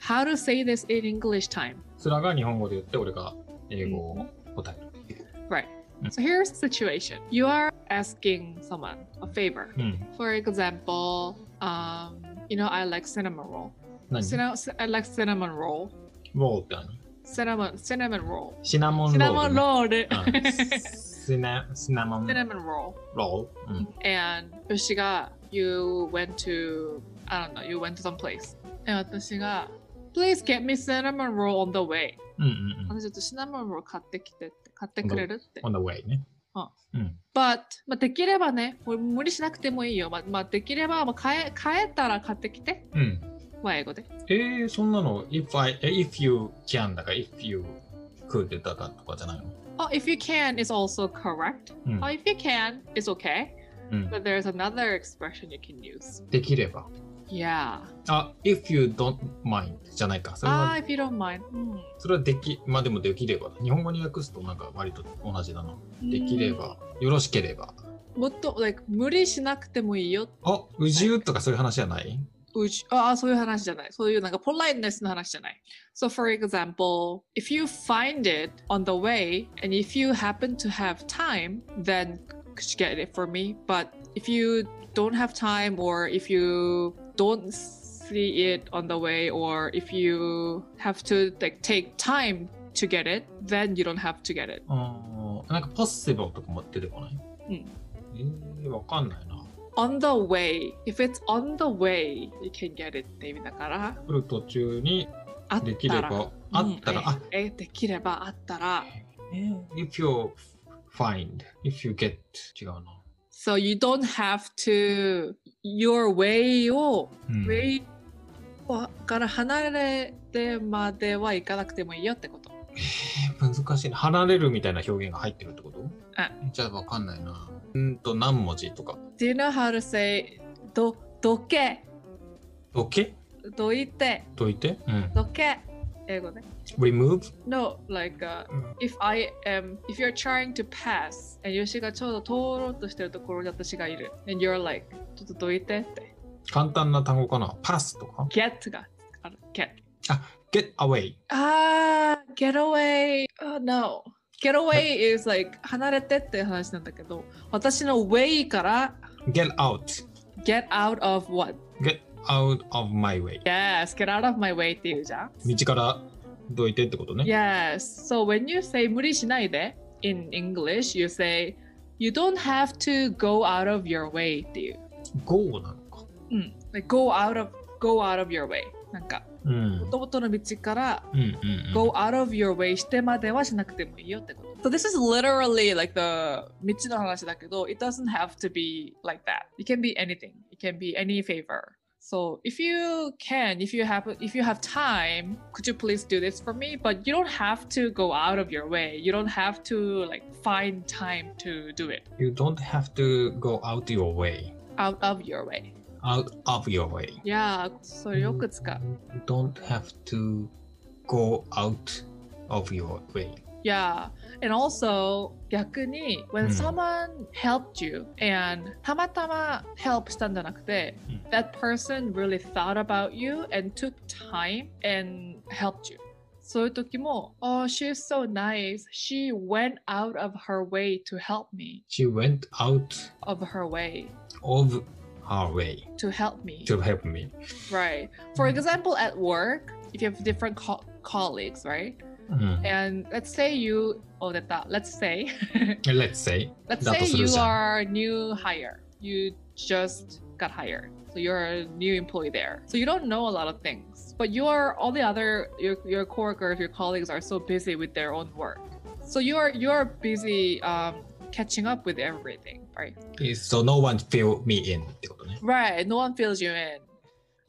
How to say this in English time? それが日本語で言って、俺が英語を答える。 Right. Mm. So here's the situation. You are asking someone a favor. うん。 For example, um, you know, I like cinnamon roll. 何 Cinnamon, I like cinnamon roll. ロールって何 Cinnamon, cinnamon roll. シナモンロー Cinnamon ルね。 roll. うんシナシナモン cinnamon roll. ロール。うん。 And 私が you went to I don't know you went to some place. で私が Please get me cinnamon roll on the way. うんうんうん。私ちょっとシナモンロール買ってきてって買ってくれるって。on the way ね。あうん。But まあ、できればね、無理しなくてもいいよ。まあ、まあ、できれば、まあ、買え買えたら買ってきて。うん。まあ、英語で。えー、そんなの、if I, え if you can だから、if you could だからとかじゃないの Oh, if you can is also correct. うん Oh,。if you can, it's okay. うん。But there's another expression you can use. できれば。Yeah. あ、if you don't mind じゃないか。それ Ah, は、if you don't mind. それはでき、まあでもできれば。日本語に訳すとなんか割と同じだな。うんできれば。よろしければ。もっと、like, 無理しなくてもいいよ。あ、うじゅとかそういう話じゃないうちああ、そういう話じゃない。そういうなんか、ポライトネスの話じゃない。So, for example, if you find it on the way and if you happen to have time, then could you get it for me? But if you don't have time or if you don't see it on the way or if you have to like take time to get it, then you don't have to get it. あーなんか possible とかも出てこないうん。えー、わかんないな。On the way, if it's on the way, you can get it って意味だから、来る途中にあったらできれば、あったら、うんあ、ええできればあったら。if you find, if you get 違うな。So you don't have to your way を、うん way から離れてまでは行かなくてもいいよってこと。えー難しいな。離れるみたいな表現が入ってるってこと？あじゃあわかんないな。うんと何文字とか。Do you know how to say ど、どけ、どけ？どいて、どいて？うん。どけ、英語で。remove? No, like、uh, うん if I am, if you're trying to pass and ヨシがちょうど通ろうとしてるところに私がいる。and you're like ちょっとどいてって。簡単な単語かな。pass とか get がある。get。get away. あー、get away. Oh, no. get away is like 離れてって話なんだけど、私の way から get out. get out of what? get out of my way. Yes, get out of my way って言うじゃん。道からどいてってことね。Yes. So when you say 無理しないで in English, you say you don't have to go out of your way っていう。go なのか。うん。like go out of, go out of your way. なんか、うん。元々の道からうんうんうん。go out of your way してまではしなくてもいいよってこと。So this is literally like the 道の話だけど、it doesn't have to be like that. It can be anything. It can be any favor. So if you can, if you have if you have time, could you please do this for me? But you don't have to go out of your way. You don't have to like find time to do it. You don't have to go out your way. Out of your way. Out of your way. Yeah, so you don't have to go out of your way. Yeah, and also 逆に when うん someone helped you and たまたま help したんじゃなくて、うん that person really thought about you and took time and helped you. そういう時も、Oh, she's so nice. She went out of her way to help me. She went out Of her way of her way to help me. to help me. Right. For example, at work, if you have different co- colleagues, right? Mm. And let's say you oh that, that let's say let's say let's say you are new hire. You just got hired. So you're a new employee there. So you don't know a lot of things. But you are all the other your your coworkers, your colleagues are so busy with their own work. So you're you're busy um, catching up with everything, right? So no one fill me in. Right, no one fills you in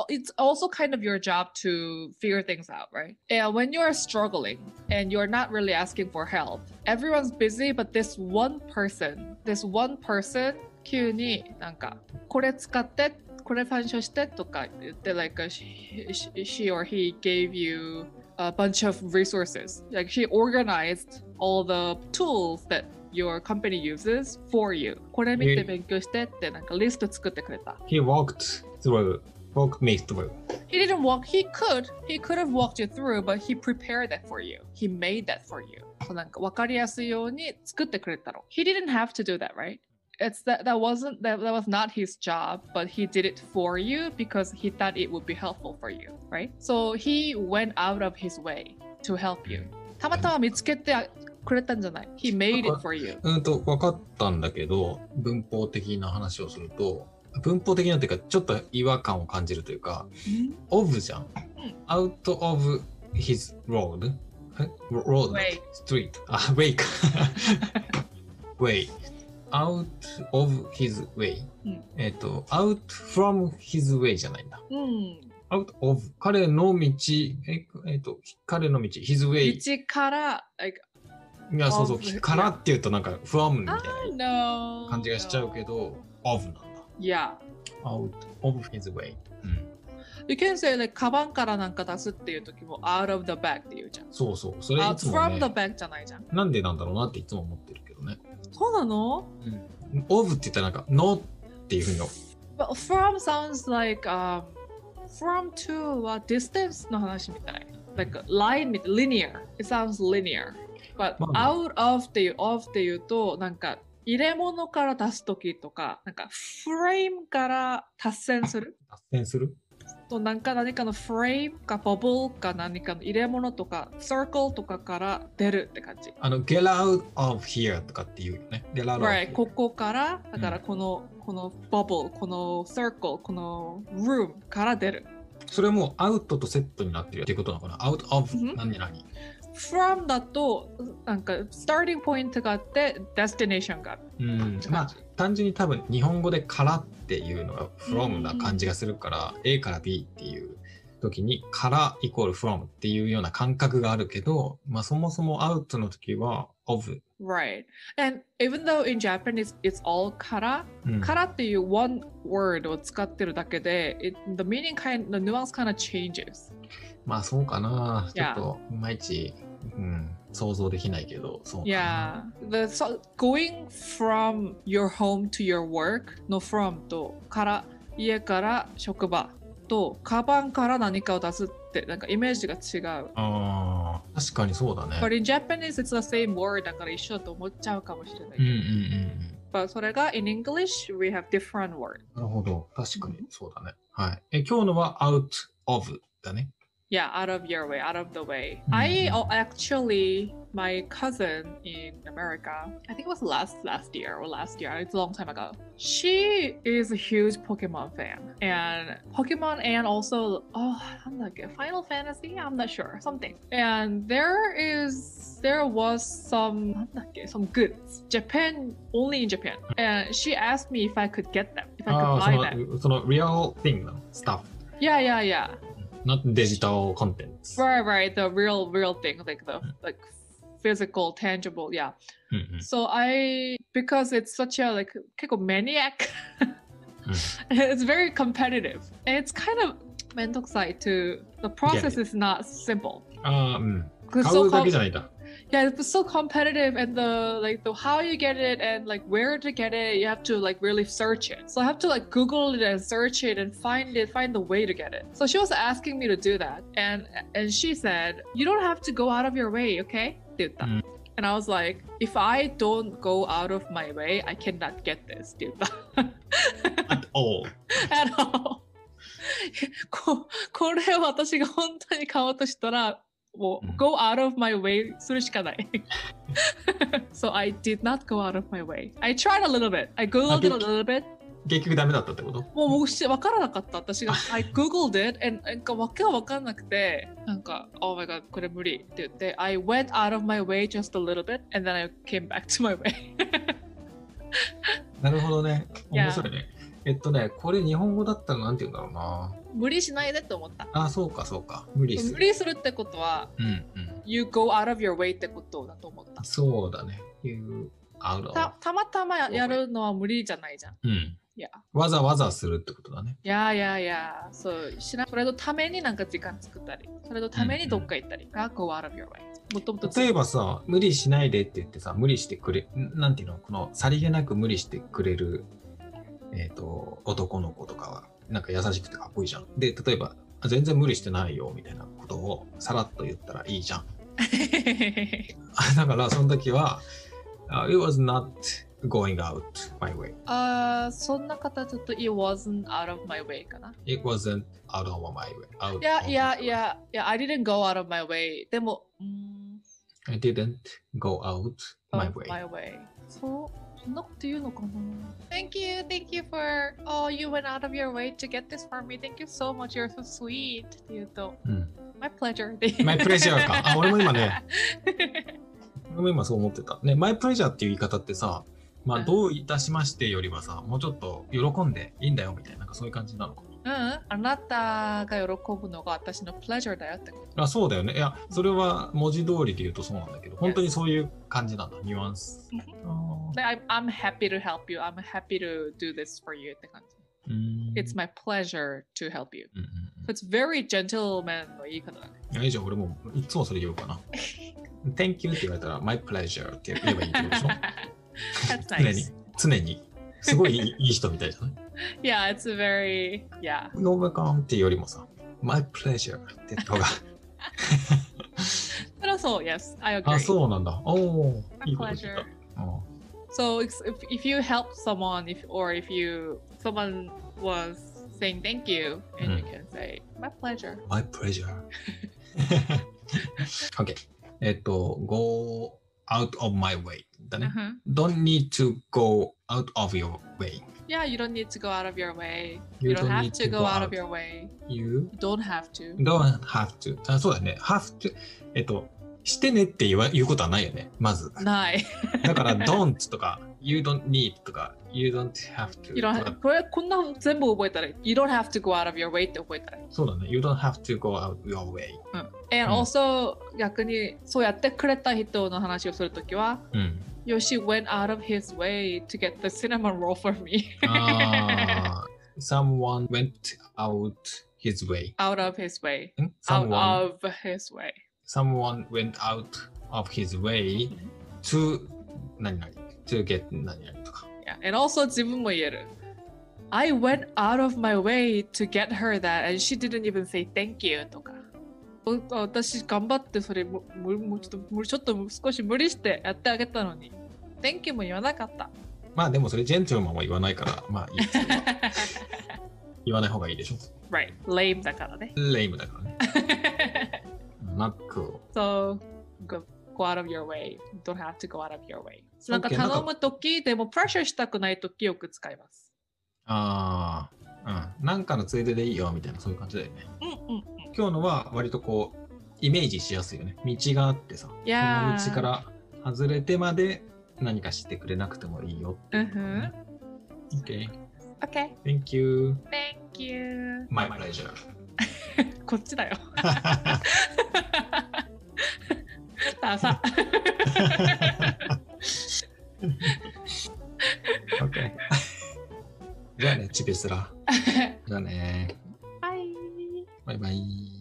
It's also kind of your job to figure things out, right? And when you're struggling and you're not really asking for help, everyone's busy, but this one person, this one person, 急になんか、これ使って、これ参照してとか言って、like, she, she or he gave you a bunch of resources. Like, she organized all the tools that your company uses for you. これ見て勉強してってなんかリスト作ってくれた。 He walked through, walked me through. He didn't walk. He could. He could have walked you through, but he prepared that for you. He made that for you. そうなんか分かりやすいように作ってくれたの。He didn't have to do that, right? It's that that wasn't that that was not his job, but he did it for you because he thought it would be helpful for you, right? So he went out of his way to help you. たまたま見つけてくれたんじゃない ?He made it for you. うんと、分かったんだけど、文法的な話をすると、 文法的なっていうか、ちょっと違和感を感じるというか、オブじゃん。out of his road? え？Road? Street? あ、way か。way. out of his way. うんえっ、と、out from his way じゃないんだ。うん。out of? 彼の道、え？えっ、と、彼の道、his way。道から、like, いや、そうそう、of からっていうとなんか from みたい.な感じがしちゃうけど、of な。Yeah. out of his way。うん。You can say, like, カバンからなんか出すっていう時も out of the bag って言うじゃん。そうそう。それい out つも from ね the、bag じゃないじゃん。なんでなんだろうなっていつも思ってるけどね。そうなのうん。of って言ったらなんか no っていうふうに But from sounds like um from to は distance の話みたい。Like line linear. It sounds linear. But まあ out of っていう of っていうとなんか入れ物から出す時とかなんか frame から達成する？脱線する？となんか何かの frame か bubble か何かの入れ物とか circle とかから出るって感じ。あの、get out of here とかっていうよね。get out of Right. here ここからだからうんこの、この bubble この circle この room から出る。それも out とセットになってるっていうことなのかな ?out of うん？何々。From だとなんか starting point があって destination がある。うん。まあ、単純に多分日本語でからっていうのが from な感じがするから、A から B っていう時にからイコール from っていうような感覚があるけど、まあそもそも out の時は of。Right. And even though in Japanese it's all から、うんからっていう one word を使ってるだけで、it, the meaning kind, the nuance kind of changes. まあそうかな。ちょ Yeah. っといまいち、うん、想像できないけど、そうか Yeah. な。The, so going from your home to your work の from とから家から職場とカバンから何かを出すってなんかイメージが違う。ああ、確かにそうだね。But in Japanese it's the same word だから一緒だと思っちゃうかもしれないけど。うんうんうんうん。But それが in English we have different words. なるほど。確かにそうだね。はい。え、今日のは out of だね。yeah out of your way out of the way. I oh, actually my cousin in america i think it was last last year or last year it's a long time ago. She is a huge pokemon fan. And pokemon and also oh i'm not final fantasy? I'm not sure. Something. And there is there was some some goods. Japan only in japan. And she asked me if i could get them if i could oh, buy so them. not real thing though. Stuff. Yeah yeah yeah. Not デジタルコンテンツ。Right, right. The real, real thing, like the like physical, tangible. Yeah. うんうん So I, because it's such a like 結構 maniac. うん it's very competitive. And it's kind of めんどくさい to the process is not simple. ああ、うん。'Cause 買 so うだ com- けじゃないんだ。 yeah, it's so competitive and the like the how you get it and like where to get it, you have to like really search it. So I have to like Google it and search it and find it, find the way to get it. So she was asking me to do that, and and she said, "You don't have to go out of your way, okay?" って言った。 Mm. And I was like, if I don't go out of my way, I cannot get this って言った。 at all. at all ここれを私が本当に買おうとしたら もう、うん go out of my way するしかない。so I did not go out of my way. I tried a little bit. I googled it a little bit. 結局ダメだったってこともうもうし分からなかった。私が I googled it and なんかわけが分からなくてなんか Oh my god これ無理って言って I went out of my way just a little bit and then I came back to my way. なるほどね。Yeah. 面白いね。えっとね、これ日本語だったらなんて言うんだろうな。無理しないでって思った。あ、そうかそうか。無理す無る。理するってことはうんうん。You go out of your way ってことだと思った。そうだね。いう、out of たたまたまやるのは無理じゃないじゃん。うん。いや。わざわざするってことだね。いやいやいや、そう、しなそれのためになんか時間作ったり、それのためにどっか行ったりが、go out of your way。もともと例えばさ、無理しないでって言ってさ、無理してくれ、んなんていうの、このさりげなく無理してくれる、えっ、と、男の子とかは、なんか優しくてかっこいいじゃん。で、例えば、全然無理してないよみたいなことをさらっと言ったらいいじゃん。だからその時は、uh, It was not going out my way. あーそんな形だと It wasn't out of my way かな。It wasn't out of my way. いやいやいや、いや、I didn't go out of my way. でも、うーん. I didn't go out my way. my way. そう、そんなこと言うのかな？Thank you, thank you for, oh, you went out of your way to get this for me. Thank you so much, you're so sweet. って言うと、うん。My pleasure. My pleasure か。あ、俺も今ね、俺も今そう思ってた。ね、My pleasure っていう言い方ってさ、まあ、うんどういたしましてよりはさ、もうちょっと喜んでいいんだよみたいな、なんかそういう感じなのかうん、あなたが喜ぶのが私の pleasure だよってこと。な。あ、そうだよね。いや、それは文字通りで言うとそうなんだけど、本当にそういう感じなんだ、ニュアンス。 あで I'm, I'm happy to help you. I'm happy to do this for you って感じ。ーうん。 It's my pleasure to help you. うんうん It's very gentleman の言い方だね。うん。え、じゃあ俺もいつもそれ言おうかな。Thank you って言われたら、My pleasure って言えばいいってことでしょ That's 常に nice.、常に。すごいいいいい人みたいじゃない Yeah, it's very, yeah. ?No welcome っていうよりもさ、My pleasure って言った方が。それはそう、yes, I agree. あ、そうなんだ。おお、 My いいこと聞い pleasure. た。 うん So if, if you help someone, if or if you someone was saying thank you, and you Mm. can say my pleasure. My pleasure. OK。えっと、go out of my way だね。 Uh-huh. Don't need to go out of your way. Yeah, you don't need to go out of your way. You You, don't, don't have need to to go, go out out. of your way. You You don't have to. don't have to. あそうだね。have to. えっと、 してねって言わ言うことはないよね。まず。ない。だから、don't とか、you don't need とか、you don't have to. You don't have, これこんな全部覚えたら You don't have to go out of your way って覚えたらそうだね。You don't have to go out your way. And うん also 逆にそうやってくれた人の話をするときはうん。Yoshi went out of his way to get the cinnamon roll for me someone went out his way. out of his way ん out of his way someone went out of his way to 何々 to get 何々とか。Yeah, and also 自分も言える I went out of my way to get her that and she didn't even say thank you とかお私頑張ってそれもももうちょっともうちょっと少し無理してやってあげたのに Thank you も言わなかったまあでもそれジェントルマンも言わないから、まあいいですけど言わない方がいいでしょ。Right, lame だからねレイムだからね。Not cool. So go, go out of your way don't have to go out of your way なんか頼むときでもプレッシャーしたくないときよく使いますああ、うん。なんかのついででいいよみたいなそういう感じだよね。うんうん今日のは割とこう、イメージしやすいよね。道があってさ、その道から外れてまで何かしてくれなくてもいいよっていうことね。OK, OK thank you. Thank you My pleasure. こっちだよダサ OK. じゃあね、チビスラ。じゃあね。バイバイバイ。